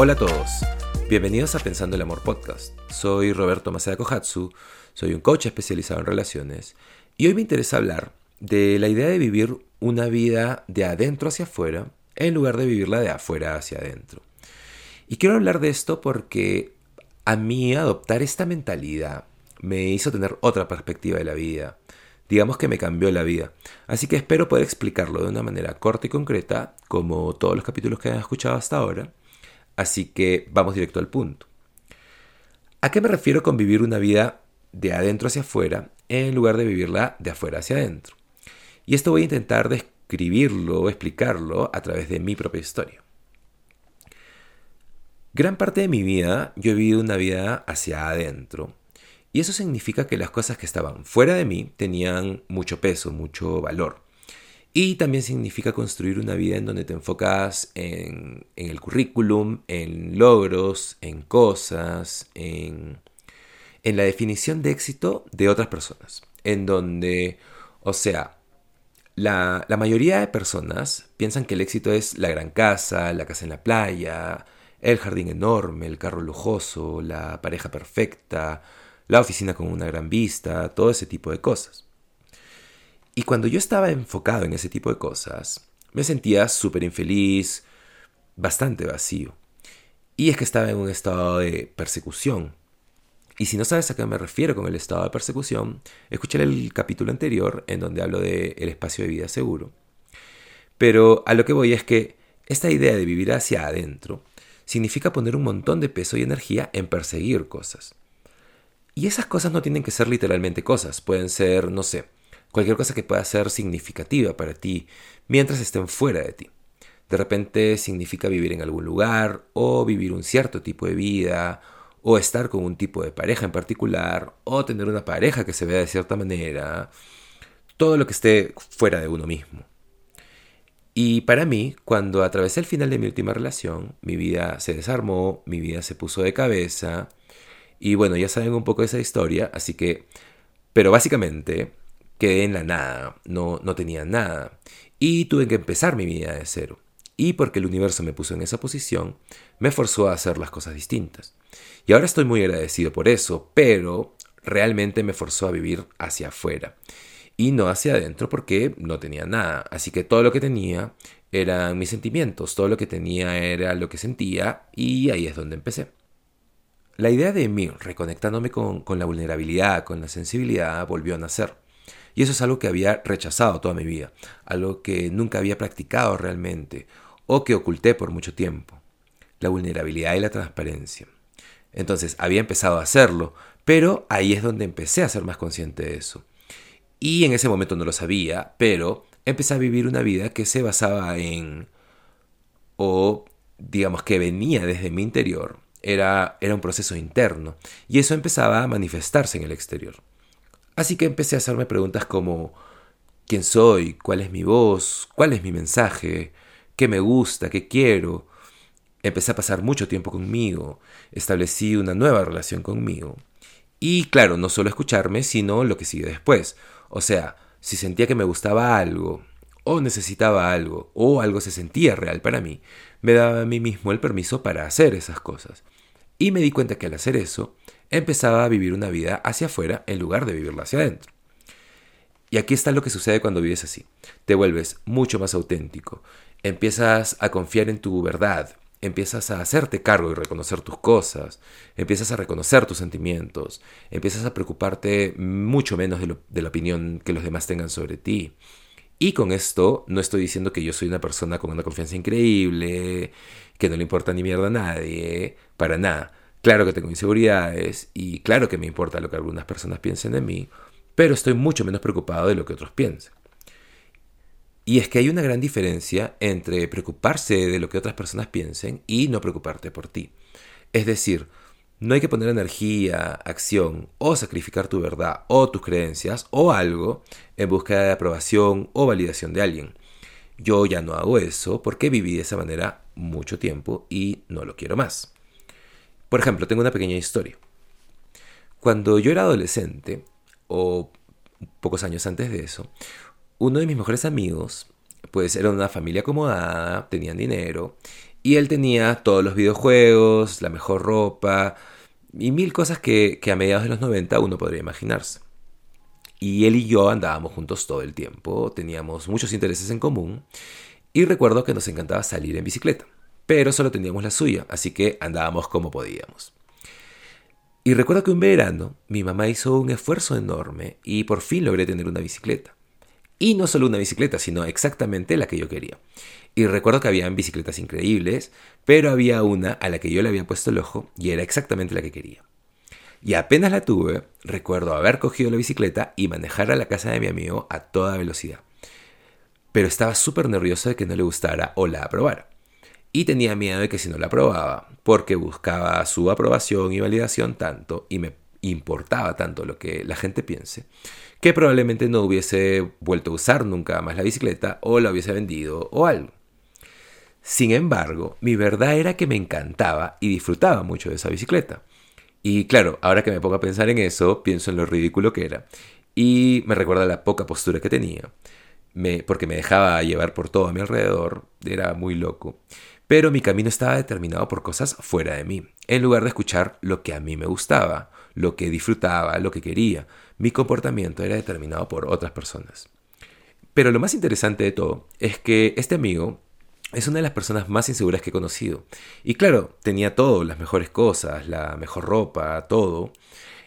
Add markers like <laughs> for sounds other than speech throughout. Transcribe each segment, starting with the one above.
Hola a todos, bienvenidos a Pensando el Amor Podcast. Soy Roberto Masada Kohatsu, soy un coach especializado en relaciones y hoy me interesa hablar de la idea de vivir una vida de adentro hacia afuera en lugar de vivirla de afuera hacia adentro. Y quiero hablar de esto porque a mí adoptar esta mentalidad me hizo tener otra perspectiva de la vida. Digamos que me cambió la vida. Así que espero poder explicarlo de una manera corta y concreta, como todos los capítulos que han escuchado hasta ahora, Así que vamos directo al punto. ¿A qué me refiero con vivir una vida de adentro hacia afuera en lugar de vivirla de afuera hacia adentro? Y esto voy a intentar describirlo explicarlo a través de mi propia historia. Gran parte de mi vida yo he vivido una vida hacia adentro. Y eso significa que las cosas que estaban fuera de mí tenían mucho peso, mucho valor. Y también significa construir una vida en donde te enfocas en, el currículum, en logros, en cosas, en, en la definición de éxito de otras personas. En donde, o sea, la, la, mayoría de personas piensan que el éxito es la gran casa, la casa en la playa, el jardín enorme, el carro lujoso, la pareja perfecta, la oficina con una gran vista, todo ese tipo de cosas. Y cuando yo estaba enfocado en ese tipo de cosas, me sentía súper infeliz, bastante vacío. Y es que estaba en un estado de persecución. Y si no sabes a qué me refiero con el estado de persecución, escucha el capítulo anterior en donde hablo de el espacio de vida seguro. Pero a lo que voy es que esta idea de vivir hacia adentro significa poner un montón de peso y energía en perseguir cosas. Y esas cosas no tienen que ser literalmente cosas, pueden ser, no sé, cualquier cosa que pueda ser significativa para ti mientras estén fuera de ti. De repente significa vivir en algún lugar o vivir un cierto tipo de vida o estar con un tipo de pareja en particular o tener una pareja que se vea de cierta manera. Todo lo que esté fuera de uno mismo. Y para mí, cuando atravesé el final de mi última relación, mi vida se desarmó, mi vida se puso de cabeza. Y bueno, ya saben un poco de esa historia, así que... Pero básicamente, quedé en la nada, no, no tenía nada. Y tuve que empezar mi vida de cero. Y porque el universo me puso en esa posición, me forzó a hacer las cosas distintas. Y ahora estoy muy agradecido por eso, pero realmente me forzó a vivir hacia afuera. Y no hacia adentro porque no tenía nada. Así que todo lo que tenía eran mis sentimientos, todo lo que tenía era lo que sentía y ahí es donde empecé. La idea de mí, reconectándome con, con la vulnerabilidad, con la sensibilidad, volvió a nacer. Y eso es algo que había rechazado toda mi vida, algo que nunca había practicado realmente o que oculté por mucho tiempo. La vulnerabilidad y la transparencia. Entonces había empezado a hacerlo, pero ahí es donde empecé a ser más consciente de eso. Y en ese momento no lo sabía, pero empecé a vivir una vida que se basaba en, o digamos que venía desde mi interior, era, era un proceso interno, y eso empezaba a manifestarse en el exterior. Así que empecé a hacerme preguntas como ¿quién soy? ¿Cuál es mi voz? ¿Cuál es mi mensaje? ¿Qué me gusta? ¿Qué quiero? Empecé a pasar mucho tiempo conmigo, establecí una nueva relación conmigo. Y claro, no solo escucharme, sino lo que sigue después. O sea, si sentía que me gustaba algo, o necesitaba algo, o algo se sentía real para mí, me daba a mí mismo el permiso para hacer esas cosas. Y me di cuenta que al hacer eso, empezaba a vivir una vida hacia afuera en lugar de vivirla hacia adentro. Y aquí está lo que sucede cuando vives así. Te vuelves mucho más auténtico, empiezas a confiar en tu verdad, empiezas a hacerte cargo y reconocer tus cosas, empiezas a reconocer tus sentimientos, empiezas a preocuparte mucho menos de, de, la opinión que los demás tengan sobre ti. Y con esto no estoy diciendo que yo soy una persona con una confianza increíble, que no le importa ni mierda a nadie, para nada. Claro que tengo inseguridades y claro que me importa lo que algunas personas piensen de mí, pero estoy mucho menos preocupado de lo que otros piensen. Y es que hay una gran diferencia entre preocuparse de lo que otras personas piensen y no preocuparte por ti. Es decir, no hay que poner energía, acción o sacrificar tu verdad o tus creencias o algo en busca de aprobación o validación de alguien. Yo ya no hago eso porque viví de esa manera mucho tiempo y no lo quiero más. Por ejemplo, tengo una pequeña historia. Cuando yo era adolescente, o pocos años antes de eso, uno de mis mejores amigos, pues era una familia acomodada, tenían dinero, Y él tenía todos los videojuegos, la mejor ropa y mil cosas que, que a mediados de los 90 uno podría imaginarse. Y él y yo andábamos juntos todo el tiempo, teníamos muchos intereses en común y recuerdo que nos encantaba salir en bicicleta, pero solo teníamos la suya, así que andábamos como podíamos. Y recuerdo que un verano mi mamá hizo un esfuerzo enorme y por fin logré tener una bicicleta. Y no solo una bicicleta, sino exactamente la que yo quería. Y recuerdo que habían bicicletas increíbles, pero había una a la que yo le había puesto el ojo y era exactamente la que quería. Y apenas la tuve, recuerdo haber cogido la bicicleta y manejar a la casa de mi amigo a toda velocidad. Pero estaba súper nervioso de que no le gustara o la aprobara. Y tenía miedo de que si no la aprobaba, porque buscaba su aprobación y validación tanto y me importaba tanto lo que la gente piense, que probablemente no hubiese vuelto a usar nunca más la bicicleta o la hubiese vendido o algo. Sin embargo, mi verdad era que me encantaba y disfrutaba mucho de esa bicicleta. Y claro, ahora que me pongo a pensar en eso, pienso en lo ridículo que era. Y me recuerda la poca postura que tenía. Me, porque me dejaba llevar por todo a mi alrededor. Era muy loco. Pero mi camino estaba determinado por cosas fuera de mí, en lugar de escuchar lo que a mí me gustaba, lo que disfrutaba, lo que quería. Mi comportamiento era determinado por otras personas. Pero lo más interesante de todo es que este amigo es una de las personas más inseguras que he conocido. Y claro, tenía todo, las mejores cosas, la mejor ropa, todo.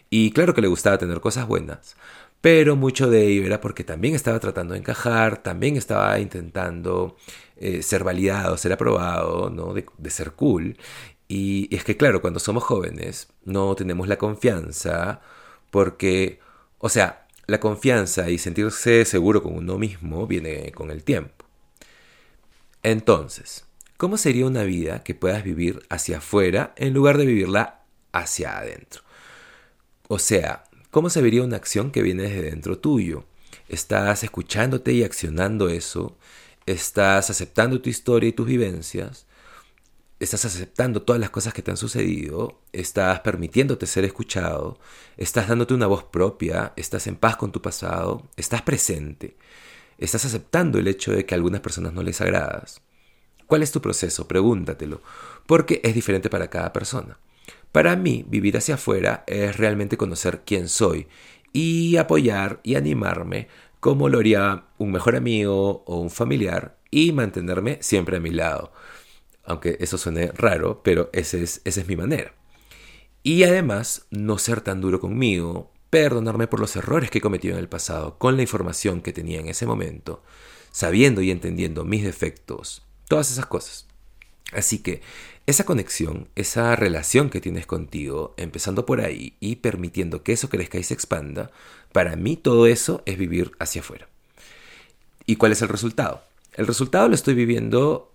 Y claro que le gustaba tener cosas buenas. Pero mucho de ello era porque también estaba tratando de encajar, también estaba intentando eh, ser validado, ser aprobado, ¿no? De, de ser cool. Y es que claro, cuando somos jóvenes no tenemos la confianza porque, o sea, la confianza y sentirse seguro con uno mismo viene con el tiempo. Entonces, ¿cómo sería una vida que puedas vivir hacia afuera en lugar de vivirla hacia adentro? O sea, ¿cómo se vería una acción que viene desde dentro tuyo? ¿Estás escuchándote y accionando eso? ¿Estás aceptando tu historia y tus vivencias? estás aceptando todas las cosas que te han sucedido, estás permitiéndote ser escuchado, estás dándote una voz propia, estás en paz con tu pasado, estás presente. ¿Estás aceptando el hecho de que a algunas personas no les agradas? ¿Cuál es tu proceso? Pregúntatelo, porque es diferente para cada persona. Para mí, vivir hacia afuera es realmente conocer quién soy y apoyar y animarme como lo haría un mejor amigo o un familiar y mantenerme siempre a mi lado. Aunque eso suene raro, pero esa es, esa es mi manera. Y además, no ser tan duro conmigo, perdonarme por los errores que he cometido en el pasado con la información que tenía en ese momento, sabiendo y entendiendo mis defectos, todas esas cosas. Así que esa conexión, esa relación que tienes contigo, empezando por ahí y permitiendo que eso crezca y se expanda, para mí todo eso es vivir hacia afuera. ¿Y cuál es el resultado? El resultado lo estoy viviendo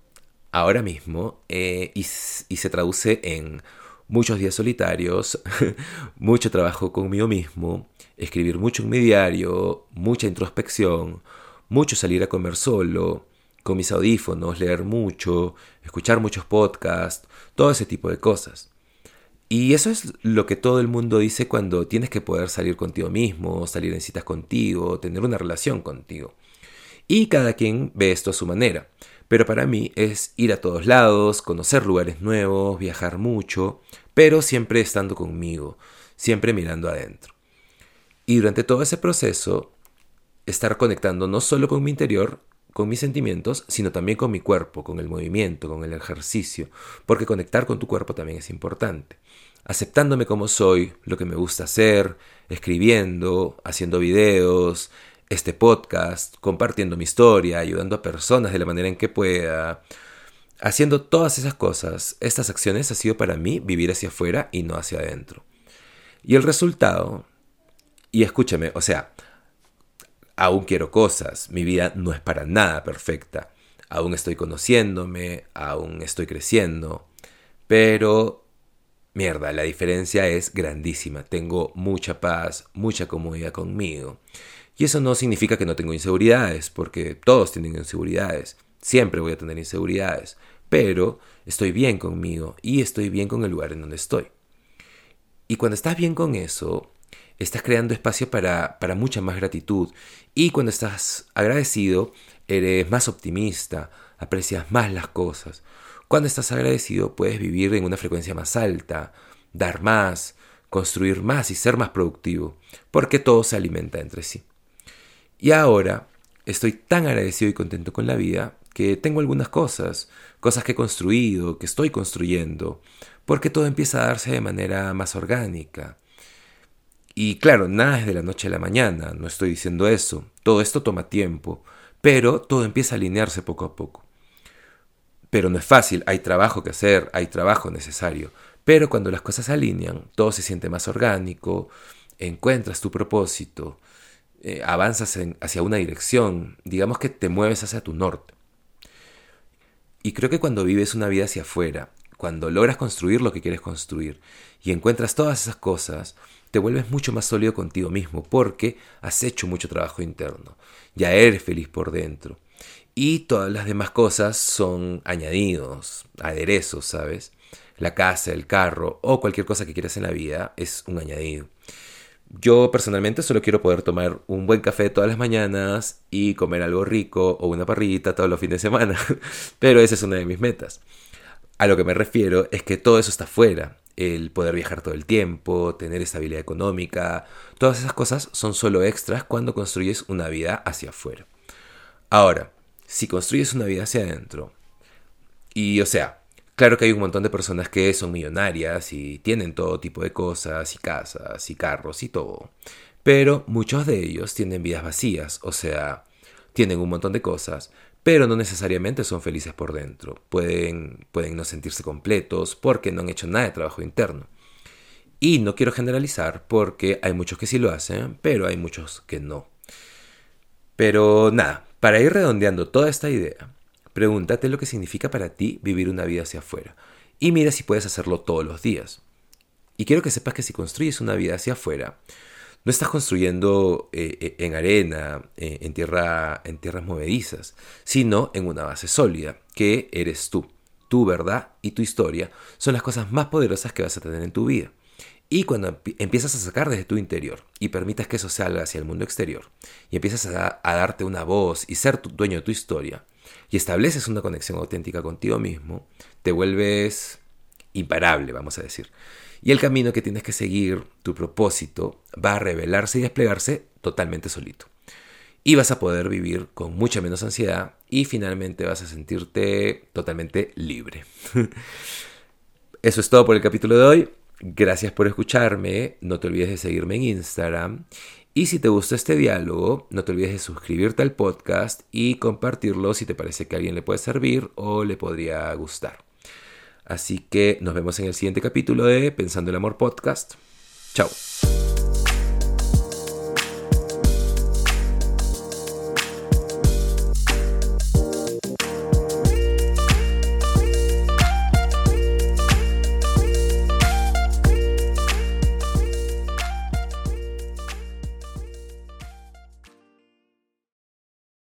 ahora mismo eh, y se traduce en muchos días solitarios, <laughs> mucho trabajo conmigo mismo, escribir mucho en mi diario, mucha introspección, mucho salir a comer solo, con mis audífonos, leer mucho, escuchar muchos podcasts, todo ese tipo de cosas. Y eso es lo que todo el mundo dice cuando tienes que poder salir contigo mismo, salir en citas contigo, tener una relación contigo. Y cada quien ve esto a su manera. Pero para mí es ir a todos lados, conocer lugares nuevos, viajar mucho, pero siempre estando conmigo, siempre mirando adentro. Y durante todo ese proceso, estar conectando no solo con mi interior, con mis sentimientos, sino también con mi cuerpo, con el movimiento, con el ejercicio, porque conectar con tu cuerpo también es importante. Aceptándome como soy, lo que me gusta hacer, escribiendo, haciendo videos, este podcast, compartiendo mi historia, ayudando a personas de la manera en que pueda, haciendo todas esas cosas, estas acciones ha sido para mí vivir hacia afuera y no hacia adentro. Y el resultado, y escúchame, o sea, aún quiero cosas, mi vida no es para nada perfecta, aún estoy conociéndome, aún estoy creciendo, pero mierda, la diferencia es grandísima, tengo mucha paz, mucha comodidad conmigo. Y eso no significa que no tengo inseguridades, porque todos tienen inseguridades. Siempre voy a tener inseguridades. Pero estoy bien conmigo y estoy bien con el lugar en donde estoy. Y cuando estás bien con eso, estás creando espacio para, para mucha más gratitud. Y cuando estás agradecido, eres más optimista, aprecias más las cosas. Cuando estás agradecido puedes vivir en una frecuencia más alta, dar más, construir más y ser más productivo, porque todo se alimenta entre sí. Y ahora estoy tan agradecido y contento con la vida que tengo algunas cosas, cosas que he construido, que estoy construyendo, porque todo empieza a darse de manera más orgánica. Y claro, nada es de la noche a la mañana, no estoy diciendo eso, todo esto toma tiempo, pero todo empieza a alinearse poco a poco. Pero no es fácil, hay trabajo que hacer, hay trabajo necesario, pero cuando las cosas se alinean, todo se siente más orgánico, encuentras tu propósito, eh, avanzas hacia una dirección, digamos que te mueves hacia tu norte. Y creo que cuando vives una vida hacia afuera, cuando logras construir lo que quieres construir y encuentras todas esas cosas, te vuelves mucho más sólido contigo mismo porque has hecho mucho trabajo interno. Ya eres feliz por dentro. Y todas las demás cosas son añadidos, aderezos, ¿sabes? La casa, el carro o cualquier cosa que quieras en la vida es un añadido. Yo personalmente solo quiero poder tomar un buen café todas las mañanas y comer algo rico o una parrillita todos los fines de semana, <laughs> pero esa es una de mis metas. A lo que me refiero es que todo eso está fuera. El poder viajar todo el tiempo, tener estabilidad económica, todas esas cosas son solo extras cuando construyes una vida hacia afuera. Ahora, si construyes una vida hacia adentro, y o sea, Claro que hay un montón de personas que son millonarias y tienen todo tipo de cosas y casas y carros y todo. Pero muchos de ellos tienen vidas vacías, o sea, tienen un montón de cosas, pero no necesariamente son felices por dentro. Pueden, pueden no sentirse completos porque no han hecho nada de trabajo interno. Y no quiero generalizar porque hay muchos que sí lo hacen, pero hay muchos que no. Pero nada, para ir redondeando toda esta idea, Pregúntate lo que significa para ti vivir una vida hacia afuera y mira si puedes hacerlo todos los días. Y quiero que sepas que si construyes una vida hacia afuera, no estás construyendo eh, eh, en arena, eh, en, tierra, en tierras movedizas, sino en una base sólida, que eres tú. Tu verdad y tu historia son las cosas más poderosas que vas a tener en tu vida. Y cuando empiezas a sacar desde tu interior y permitas que eso salga hacia el mundo exterior, y empiezas a, a darte una voz y ser tu, dueño de tu historia, y estableces una conexión auténtica contigo mismo, te vuelves imparable, vamos a decir. Y el camino que tienes que seguir, tu propósito, va a revelarse y desplegarse totalmente solito. Y vas a poder vivir con mucha menos ansiedad y finalmente vas a sentirte totalmente libre. <laughs> Eso es todo por el capítulo de hoy. Gracias por escucharme. No te olvides de seguirme en Instagram y si te gustó este diálogo, no te olvides de suscribirte al podcast y compartirlo si te parece que a alguien le puede servir o le podría gustar. Así que nos vemos en el siguiente capítulo de Pensando el Amor Podcast. Chao.